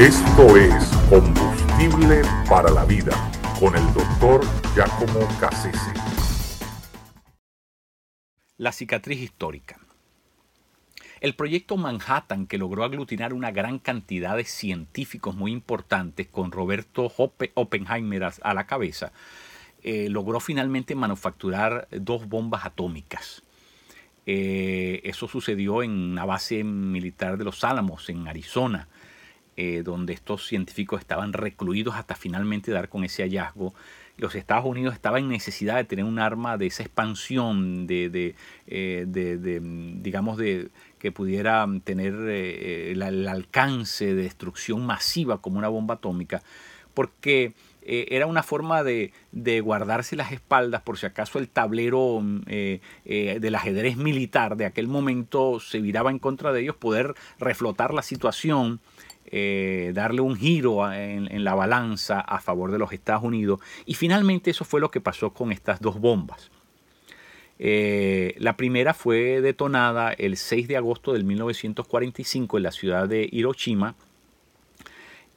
Esto es Combustible para la Vida con el doctor Giacomo Cassese. La cicatriz histórica. El proyecto Manhattan, que logró aglutinar una gran cantidad de científicos muy importantes con Roberto Oppenheimer a la cabeza, eh, logró finalmente manufacturar dos bombas atómicas. Eh, eso sucedió en una base militar de los Álamos, en Arizona, eh, donde estos científicos estaban recluidos hasta finalmente dar con ese hallazgo. Los Estados Unidos estaban en necesidad de tener un arma de esa expansión, de, digamos, de que pudiera tener el alcance de destrucción masiva como una bomba atómica, porque eh, era una forma de, guardarse las espaldas por si acaso el tablero mm, eh, eh, del ajedrez militar de aquel momento se viraba en contra de ellos, poder reflotar la situación, darle un giro en, la balanza a favor de los Estados Unidos. Y finalmente eso fue lo que pasó con estas dos bombas. la primera fue detonada el 6 de agosto de 1945 en la ciudad de Hiroshima.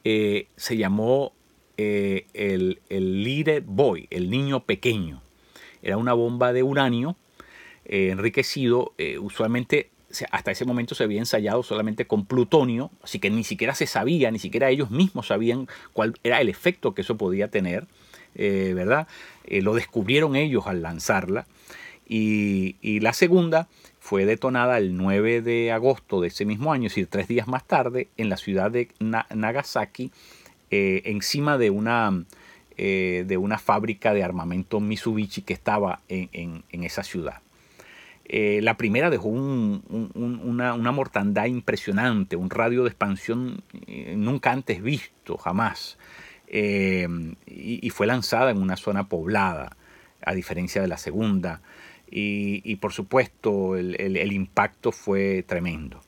se llamó eh, el, el Little Boy, el niño pequeño. Era una bomba de uranio eh, enriquecido, eh, usualmente hasta ese momento se había ensayado solamente con plutonio, así que ni siquiera se sabía, ni siquiera ellos mismos sabían cuál era el efecto que eso podía tener, ¿verdad? lo descubrieron ellos al lanzarla. Y, y, la segunda fue detonada el 9 de agosto de ese mismo año, es decir, tres días más tarde, en la ciudad de Nagasaki, eh, encima de una, eh, de una fábrica de armamento Mitsubishi que estaba en, esa ciudad. Eh, la primera dejó una, mortandad impresionante, un radio de expansión nunca antes visto, jamás. Y, fue lanzada en una zona poblada, a diferencia de la segunda. Y, por supuesto el, impacto fue tremendo.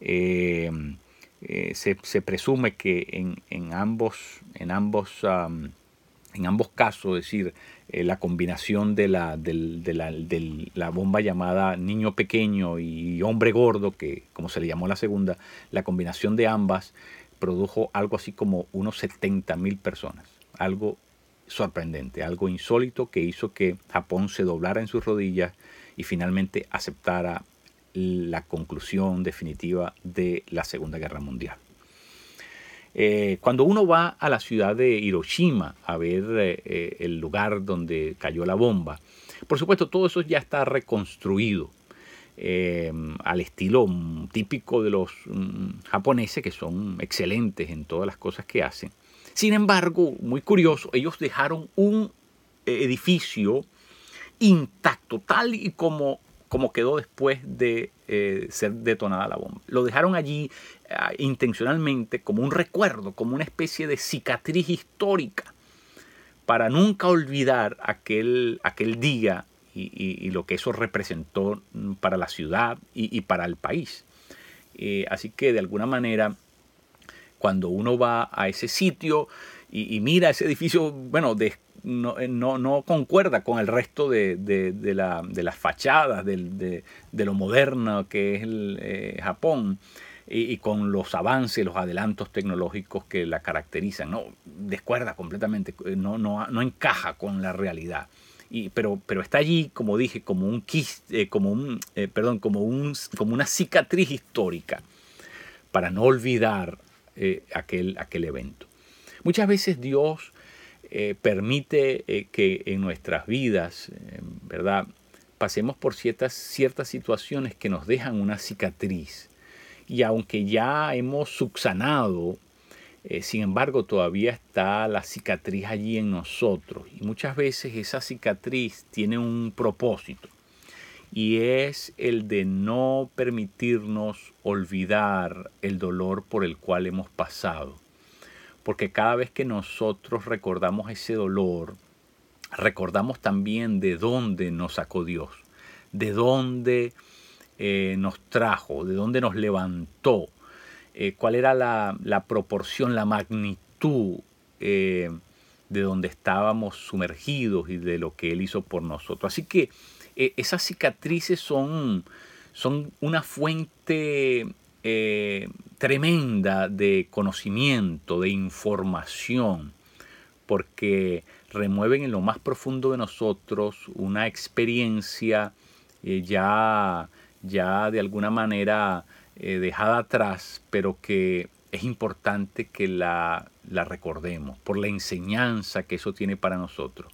Eh, se, presume que en, ambos, en, ambos, en ambos casos, es decir, eh, la combinación de la, de la, bomba llamada niño pequeño y hombre gordo, que como se le llamó la segunda, la combinación de ambas produjo algo así como unos 70 mil personas. Algo sorprendente, algo insólito que hizo que Japón se doblara en sus rodillas y finalmente aceptara la conclusión definitiva de la Segunda Guerra Mundial. Eh, cuando uno va a la ciudad de Hiroshima a ver eh, eh, el lugar donde cayó la bomba, por supuesto todo eso ya está reconstruido al estilo típico de los mm, japoneses que son excelentes en todas las cosas que hacen. Sin embargo, muy curioso, ellos dejaron un edificio intacto, tal y como como quedó después de eh, ser detonada la bomba. Lo dejaron allí ah, intencionalmente como un recuerdo, como una especie de cicatriz histórica, para nunca olvidar aquel, aquel día y, lo que eso representó para la ciudad y, para el país. Eh, así que de alguna manera, cuando uno va a ese sitio y, mira ese edificio, bueno, de, eh, no, no, concuerda con el resto de, las fachadas de, lo moderno que es el, eh, Japón y, con los avances, los adelantos tecnológicos que la caracterizan. No, descuerda completamente, eh, no, no, encaja con la realidad. Y, pero, pero está allí, como dije, como un, como un perdón, como, un, como una cicatriz histórica para no olvidar aquel, aquel evento. Muchas veces Dios eh, permite eh, que en nuestras vidas, eh, ¿verdad? Pasemos por ciertas, ciertas situaciones que nos dejan una cicatriz. Y aunque ya hemos subsanado, sin embargo todavía está la cicatriz allí en nosotros. Y muchas veces esa cicatriz tiene un propósito. Y es el de no permitirnos olvidar el dolor por el cual hemos pasado porque cada vez que nosotros recordamos ese dolor, recordamos también de dónde nos sacó Dios, de dónde eh, nos trajo, de dónde nos levantó, eh, cuál era la, proporción, la magnitud eh, de donde estábamos sumergidos y de lo que Él hizo por nosotros. Así que esas cicatrices son, son una fuente eh, tremenda de conocimiento, de información, porque remueven en lo más profundo de nosotros una experiencia eh, ya, ya de alguna manera eh, dejada atrás, pero que es importante que la, la recordemos por la enseñanza que eso tiene para nosotros.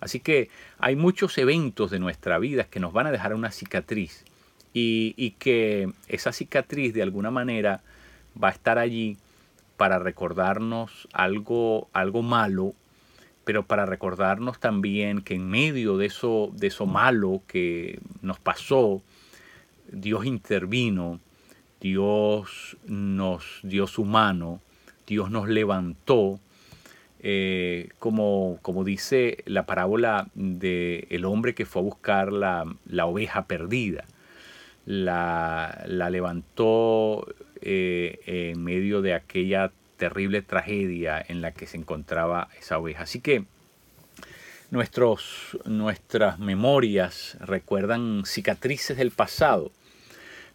Así que hay muchos eventos de nuestra vida que nos van a dejar una cicatriz y, que esa cicatriz de alguna manera va a estar allí para recordarnos algo, algo malo pero para recordarnos también que en medio de eso, de eso malo que nos pasó, Dios intervino, Dios nos dio su mano, Dios nos levantó, eh, como, como, dice la parábola del el hombre que fue a buscar la, oveja perdida. La, la levantó eh, en medio de aquella terrible tragedia en la que se encontraba esa oveja. Así que nuestros, nuestras memorias recuerdan cicatrices del pasado,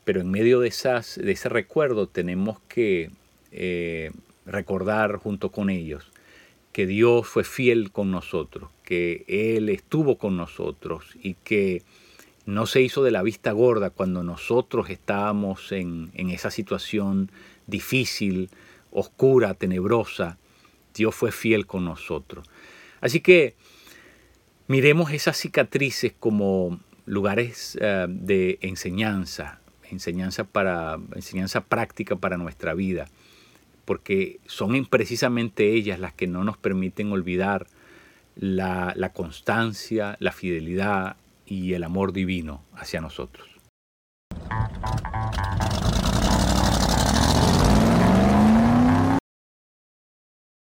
pero en medio de, esas, de ese recuerdo tenemos que eh, recordar junto con ellos que Dios fue fiel con nosotros, que Él estuvo con nosotros y que no se hizo de la vista gorda cuando nosotros estábamos en, en esa situación difícil, oscura, tenebrosa, Dios fue fiel con nosotros. Así que miremos esas cicatrices como lugares eh, de enseñanza, enseñanza, para, enseñanza práctica para nuestra vida, porque son precisamente ellas las que no nos permiten olvidar la, la constancia, la fidelidad y el amor divino hacia nosotros.